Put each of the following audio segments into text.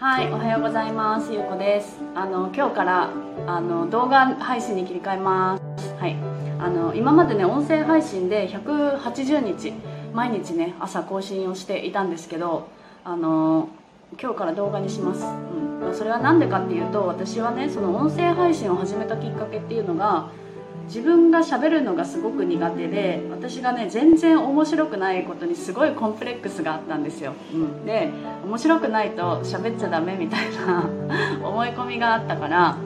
はい、おはようございます。ゆうこです。あの今日からあの動画配信に切り替えます。はい。あの今までね音声配信で180日毎日ね朝更新をしていたんですけど、あの今日から動画にします。うん。まそれはなんでかっていうと、私はねその音声配信を始めたきっかけっていうのが。自分が喋るのがすごく苦手で私がね全然面白くないことにすごいコンプレックスがあったんですよ、うん、で面白くないと喋っちゃダメみたいな 思い込みがあったから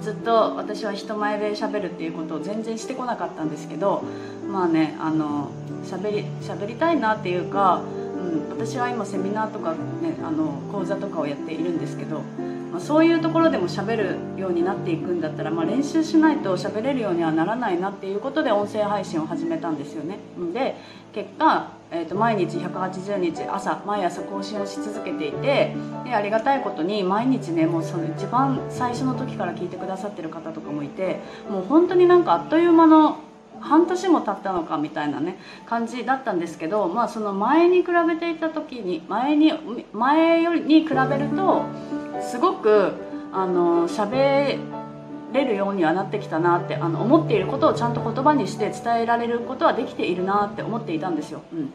ずっと私は人前で喋るっていうことを全然してこなかったんですけどまあねあの喋り喋りたいなっていうか、うん、うん。私は今セミナーとか、ね、あの講座とかをやっているんですけどまあ、そういうところでも喋るようになっていくんだったら、まあ、練習しないと喋れるようにはならないなっていうことで音声配信を始めたんですよね。で結果、えー、と毎日180日朝毎朝更新をし続けていてでありがたいことに毎日ねもうその一番最初の時から聞いてくださってる方とかもいてもう本当になんかあっという間の半年も経ったのかみたいなね感じだったんですけど、まあ、その前に比べていた時に前に前よりに比べるとすごくあの喋れるようにはなってきたなってあの思っていることをちゃんと言葉にして伝えられることはできているなって思っていたんですよ。うん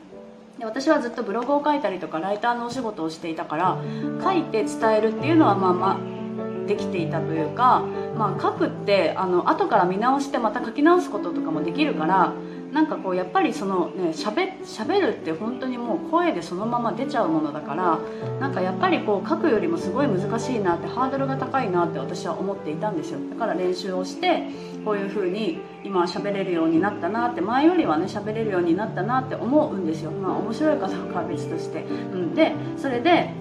で私はずっとブログを書いたりとかライターのお仕事をしていたから書いて伝えるっていうのはまあまあできていたというか、まあ、書くってあの後から見直してまた書き直すこととかもできるからなんかこうやっぱりそのねしゃべるって本当にもう声でそのまま出ちゃうものだからなんかやっぱりこう書くよりもすごい難しいなってハードルが高いなって私は思っていたんですよ。だから練習をしてこういう風に今喋れるようになったなって前よりはね喋れるようになったなって思うんですよ。まあ面白いかどうかは別として、うん、でそれで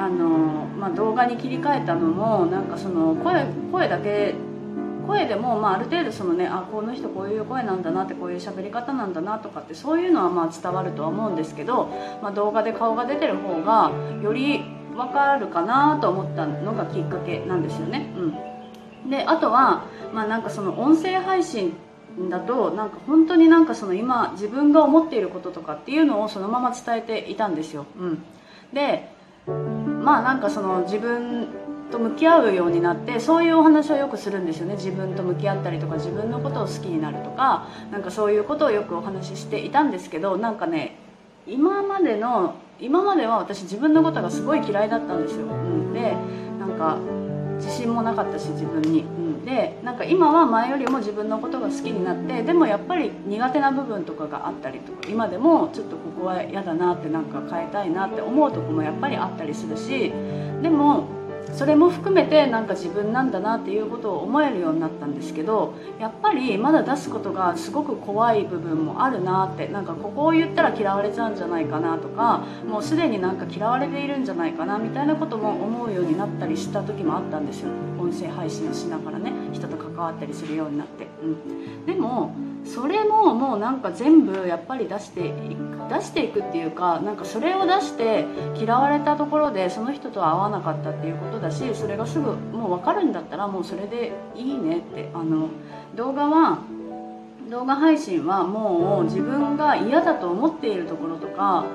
あの、まあ、動画に切り替えたのもなんかその声声だけ声でも、まあ、ある程度そのねあこの人こういう声なんだなってこういう喋り方なんだなとかってそういうのはまあ伝わるとは思うんですけど、まあ、動画で顔が出てる方がより分かるかなと思ったのがきっかけなんですよね。うん、であとは、まあ、なんかその音声配信だとなんか本当になんかその今自分が思っていることとかっていうのをそのまま伝えていたんですよ。うん、でまあなんかその自分と向き合うようになってそういうお話をよくするんですよね。自分と向き合ったりとか自分のことを好きになるとかなんかそういうことをよくお話ししていたんですけどなんかね今までの今までは私自分のことがすごい嫌いだったんですよ、うん、でなんか自信もなかったし自分に、うん、でなんか今は前よりも自分のことが好きになってでもやっぱり苦手な部分とかがあったりとか今でもちょっとここは嫌だなってなんか変えたいなって思うとこもやっぱりあったりするしでもそれも含めてなんか自分なんだなっていうことを思えるようになったんですけどやっぱりまだ出すことがすごく怖い部分もあるなってなんかここを言ったら嫌われちゃうんじゃないかなとかもうすでになんか嫌われているんじゃないかなみたいなことも思うようになったりした時もあったんですよ。音声配信をしながらね人と関わったりするようになって、うん、でもそれももうなんか全部やっぱり出していく出していくっていうかなんかそれを出して嫌われたところでその人とは合わなかったっていうことだしそれがすぐもう分かるんだったらもうそれでいいねってあの動画は動画配信はもう自分が嫌だと思っているところとか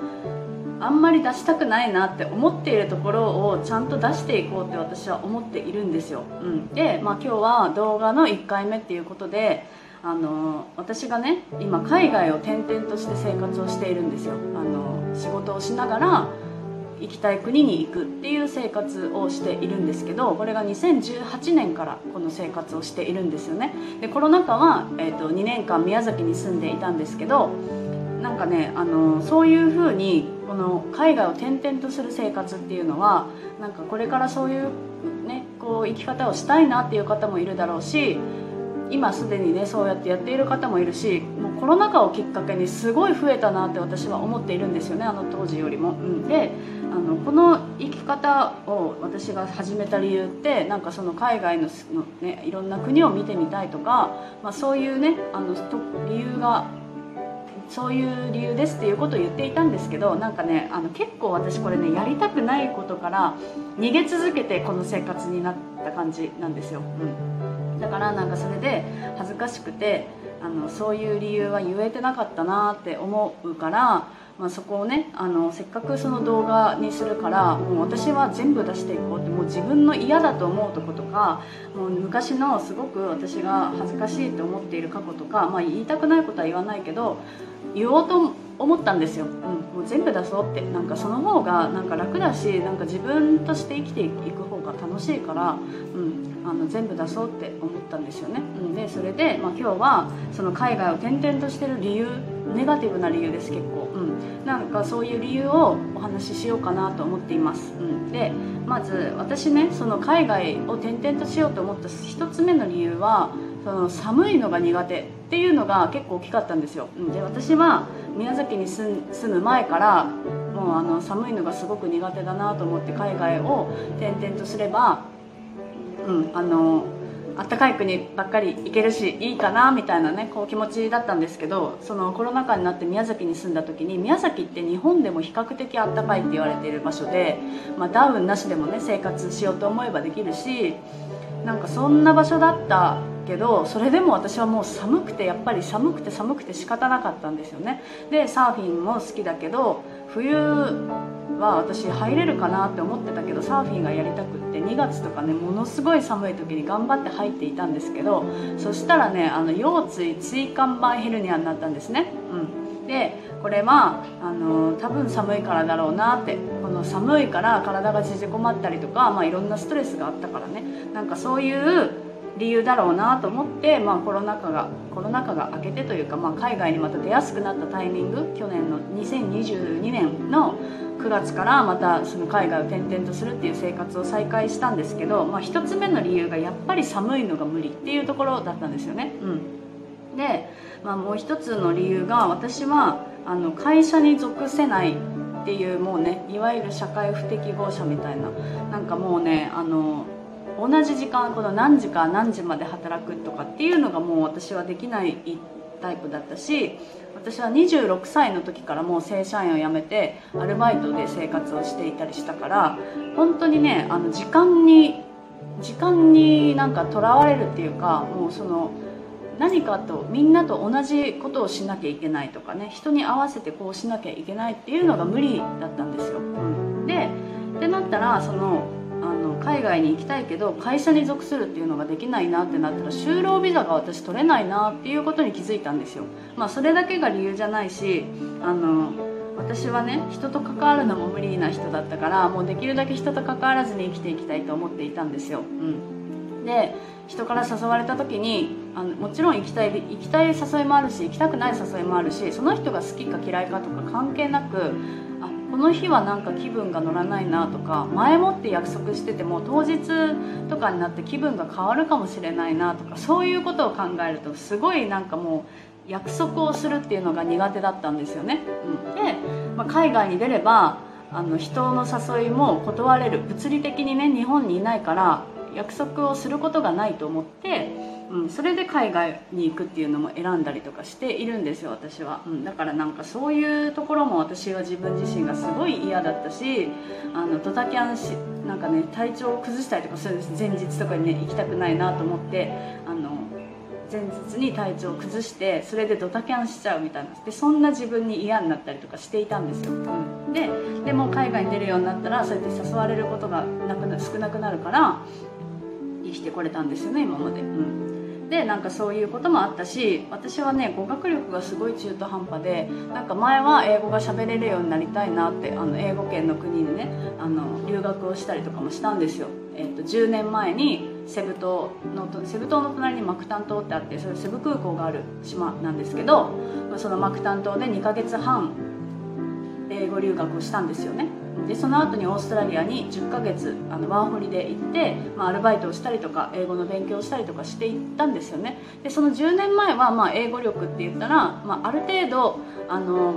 あんまり出したくないなって思っているところをちゃんと出していこうって私は思っているんですよ、うん、で、まあ、今日は動画の1回目っていうことであの私がね今海外を転々として生活をしているんですよ。あの仕事をしながら行きたい国に行くっていう生活をしているんですけどこれが2018年からこの生活をしているんですよね。でコロナ禍は、えーと、2年間宮崎に住んでいたんですけどなんかねあのそういうふうにこの海外を転々とする生活っていうのはなんかこれからそういうねこう生き方をしたいなっていう方もいるだろうし今すでにねそうやってやっている方もいるしもうコロナ禍をきっかけにすごい増えたなって私は思っているんですよねあの当時よりも。うん、であのこの生き方を私が始めた理由ってなんかその海外の、ね、いろんな国を見てみたいとか、まあ、そういうねあの理由がそういう理由ですっていうことを言っていたんですけどなんかねあの結構私これねやりたくないことから逃げ続けてこの生活になった感じなんですよ。うんだからなんかそれで恥ずかしくてあのそういう理由は言えてなかったなって思うからまあ、そこをねあのせっかくその動画にするからもう私は全部出していこうってもう自分の嫌だと思うとことかもう昔のすごく私が恥ずかしいと思っている過去とか、まあ、言いたくないことは言わないけど言おうと思ったんですよ、うん、もう全部出そうって。なんかその方がなんか楽だしなんか自分として生きていく方が楽しいから、うん、あの全部出そうって思ったんですよね、うん、でそれで、まあ、今日はその海外を転々としてる理由ネガティブな理由です結構、うん、なんかそういう理由をお話ししようかなと思っています、うん、でまず私ねその海外を転々としようと思った1つ目の理由はその寒いのが苦手っていうのが結構大きかったんですよ、うん、で私は宮崎に住む前からもうあの寒いのがすごく苦手だなと思って海外を転々とすれば、うん、あの暖かい国ばっかり行けるしいいかなみたいなねこう気持ちだったんですけどそのコロナ禍になって宮崎に住んだ時に宮崎って日本でも比較的暖かいって言われている場所で、まあ、ダウンなしでもね生活しようと思えばできるしなんかそんな場所だったけどそれでも私はもう寒くてやっぱり寒くて寒くて仕方なかったんですよね。でサーフィンも好きだけど冬は私入れるかなって思ってたけどサーフィンがやりたくって2月とかねものすごい寒い時に頑張って入っていたんですけどそしたらねあの腰椎椎間板ヘルニアになったんですね、うん、でこれはあの多分寒いからだろうなってこの寒いから体が縮こまったりとか、まあ、いろんなストレスがあったからね。なんかそういう理由だろうなと思って、まあ、コロナ禍がコロナ禍が明けてというか、まあ、海外にまた出やすくなったタイミング去年の2022年の9月からまたその海外を転々とするっていう生活を再開したんですけど、まあ、1つ目の理由がやっぱり寒いのが無理っていうところだったんですよね。うん、で、まあ、もう1つの理由が私はあの会社に属せないっていうもうねいわゆる社会不適合者みたいななんかもうねあの同じ時間この何時か何時まで働くとかっていうのがもう私はできないタイプだったし私は26歳の時からもう正社員を辞めてアルバイトで生活をしていたりしたから本当にねあの時間に時間になんかとらわれるっていうかもうその何かとみんなと同じことをしなきゃいけないとかね人に合わせてこうしなきゃいけないっていうのが無理だったんですよ。うん、でってなったらその海外に行きたいけど会社に属するっていうのができないなってなったら就労ビザが私取れないなっていうことに気づいたんですよ。まあそれだけが理由じゃないしあの私はね人と関わるのも無理な人だったからもうできるだけ人と関わらずに生きていきたいと思っていたんですよ、うん、で人から誘われた時にあのもちろん行きたい行きたい誘いもあるし行きたくない誘いもあるしその人が好きか嫌いかとか関係なくあこの日はなんか気分が乗らないなとか前もって約束してても当日とかになって気分が変わるかもしれないなとかそういうことを考えるとすごいなんかもう約束をするっていうのが苦手だったんですよね。うん、で、まあ、海外に出ればあの人の誘いも断れる物理的にね日本にいないから約束をすることがないと思ってうん、それで海外に行くっていうのも選んだりとかしているんですよ私は、うん、だからなんかそういうところも私は自分自身がすごい嫌だったしあのドタキャンしなんかね体調を崩したりとかするんです。前日とかにね行きたくないなと思ってあの前日に体調を崩してそれでドタキャンしちゃうみたいな。でそんな自分に嫌になったりとかしていたんですよ、うん、ででも海外に出るようになったらそうやって誘われることがなくな少なくなるからきてこれたんですよね今まで、うん。でなんかそういうこともあったし私はね語学力がすごい中途半端でなんか前は英語が喋れるようになりたいなってあの英語圏の国にねあの留学をしたりとかもしたんですよ、えーと、10年前にセブ島のセブ島の隣にマクタン島ってあってそれセブ空港がある島なんですけどそのマクタン島で2ヶ月半英語留学をしたんですよね。でその後にオーストラリアに10ヶ月あのワーホリで行って、まあ、アルバイトをしたりとか英語の勉強をしたりとかしていったんですよね。でその10年前はまあ英語力って言ったら、まあ、ある程度あの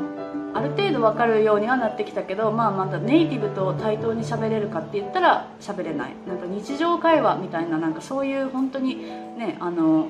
ある程度分かるようにはなってきたけど、まあ、まだネイティブと対等に喋れるかって言ったら喋れない。なんか日常会話みたいななんかそういう本当にねあの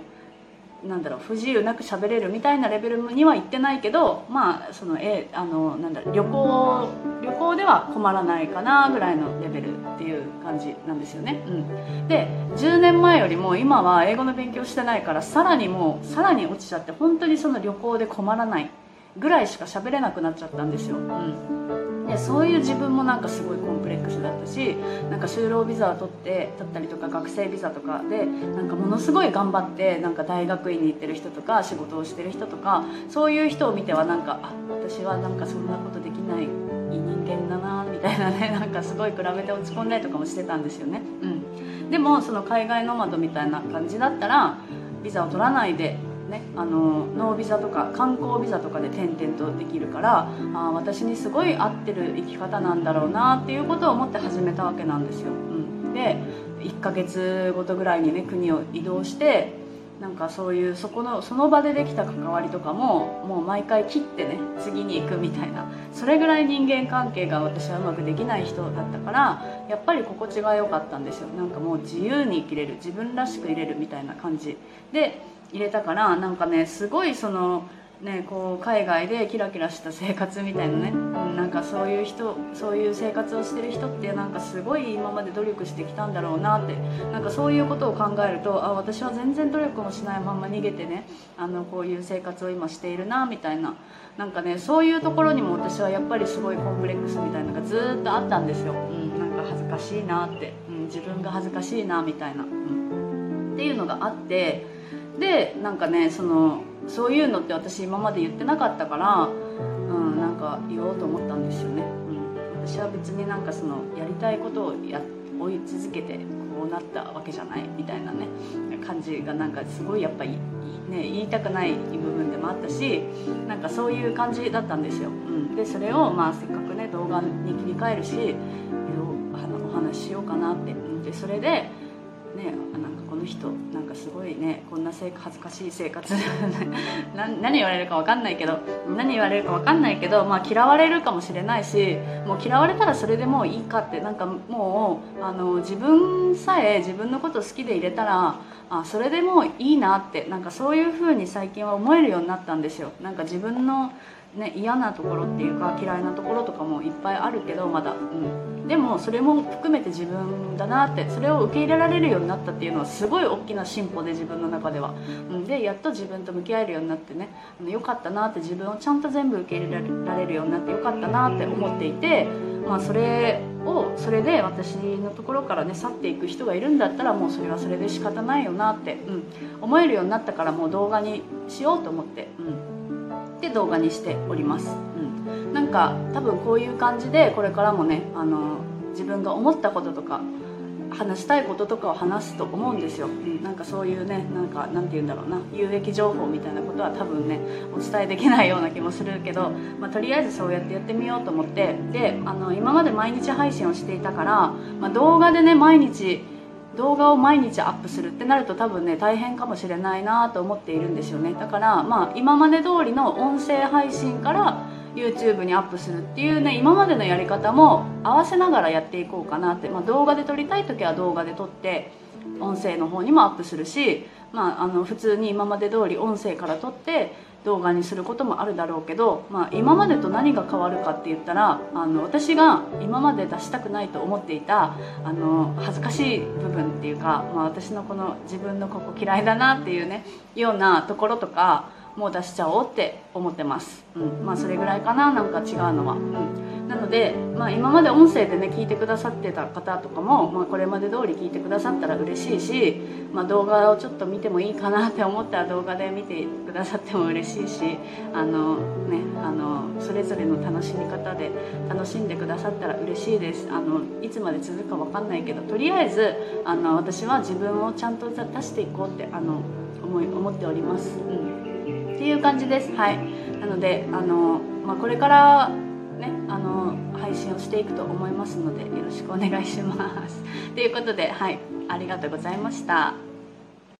なんだろう不自由なく喋れるみたいなレベルには行ってないけどまあそのえあのなんだ旅行旅行では困らないかなぐらいのレベルっていう感じなんですよね、うん、で10年前よりも今は英語の勉強してないからさらにもうさらに落ちちゃって本当にその旅行で困らないぐらいしか喋れなくなっちゃったんですよ、うん、でそういう自分もなんかすごいコンプレックスだったしなんか就労ビザを取って取ったりとか学生ビザとかでなんかものすごい頑張ってなんか大学院に行ってる人とか仕事をしてる人とかそういう人を見てはなんかあ私はなんかそんなことできない人間だなみたいなね なんかすごい比べて落ち込んだりとかもしてたんですよね、うん、でもその海外ノマドみたいな感じだったらビザを取らないでね、あのノービザとか観光ビザとかで転々とできるからあ私にすごい合ってる生き方なんだろうなっていうことを思って始めたわけなんですよ。うん、で1ヶ月ごとぐらいにね国を移動してなんかそういうそこのその場でできた関わりとかももう毎回切ってね次に行くみたいな。それぐらい人間関係が私はうまくできない人だったからやっぱり心地が良かったんですよ。なんかもう自由に生きれる自分らしくいれるみたいな感じで入れたからなんかねすごいそのねこう海外でキラキラした生活みたいなね、うん、なんかそういう人そういう生活をしてる人ってなんかすごい今まで努力してきたんだろうなって。なんかそういうことを考えるとあ私は全然努力もしないまま逃げてねあのこういう生活を今しているなみたいな。なんかねそういうところにも私はやっぱりすごいコンプレックスみたいなのがずっとあったんですよ、うん、なんか恥ずかしいなって、うん、自分が恥ずかしいなみたいな、うん、っていうのがあって。でなんかねそのそういうのって私今まで言ってなかったから、うん、なんか言おうと思ったんですよね、うん、私は別になんかそのやりたいことをや追い続けてこうなったわけじゃないみたいなね感じがなんかすごいやっぱり、ね、言いたくない部分でもあったしなんかそういう感じだったんですよ、うん、でそれをまあせっかくね動画に切り替えるしお話ししようかなって。でそれでねなんかこの人なんかすごいねこんな恥ずかしい生活 何言われるか分かんないけど何言われるか分かんないけど、まあ、嫌われるかもしれないしもう嫌われたらそれでもういいかってなんかもうあの自分さえ自分のこと好きで入れたらあそれでもういいなってなんかそういう風に最近は思えるようになったんですよ。なんか自分のね、嫌なところっていうか嫌いなところとかもいっぱいあるけどまだ、うん、でもそれも含めて自分だなってそれを受け入れられるようになったっていうのはすごい大きな進歩で自分の中では、うん、でやっと自分と向き合えるようになってねよかったなって自分をちゃんと全部受け入れられるようになってよかったなって思っていて、まあ、それをそれで私のところからね去っていく人がいるんだったらもうそれはそれで仕方ないよなって、うん、思えるようになったからもう動画にしようと思って。うん。で動画にしております、うん、なんか多分こういう感じでこれからもねあの自分が思ったこととか話したいこととかを話すと思うんですよ、うん、なんかそういうねなんかなんて言うんだろうな。有益情報みたいなことは多分ねお伝えできないような気もするけど、まあ、とりあえずそうやってやってみようと思って。であの今まで毎日配信をしていたから、まあ、動画でね毎日動画を毎日アップするってなると多分ね大変かもしれないなと思っているんですよね。だからまあ今まで通りの音声配信から YouTube にアップするっていうね今までのやり方も合わせながらやっていこうかなって、まあ、動画で撮りたい時は動画で撮って音声の方にもアップするし、まあ、あの普通に今まで通り音声から撮って動画にすることもあるだろうけど、まあ、今までと何が変わるかって言ったらあの私が今まで出したくないと思っていたあの恥ずかしい部分っていうか、まあ、私のこの自分のここ嫌いだなっていうねようなところとかもう出しちゃおうって思ってます、うん、まあそれぐらいかな。なんか違うのは、うん、なので、まあ、今まで音声でね聞いてくださってた方とかも、まあ、これまで通り聞いてくださったら嬉しいし、まあ、動画をちょっと見てもいいかなって思ったら動画で見てくださっても嬉しいしあのねあのそれぞれの楽しみ方で楽しんでくださったら嬉しいです。あのいつまで続くか分かんないけどとりあえずあの私は自分をちゃんと出していこうってあの思い思っております、うん。っていう感じです。はい。なのであの、まあ、これからねあの配信をしていくと思いますのでよろしくお願いします。ということではい。ありがとうございました。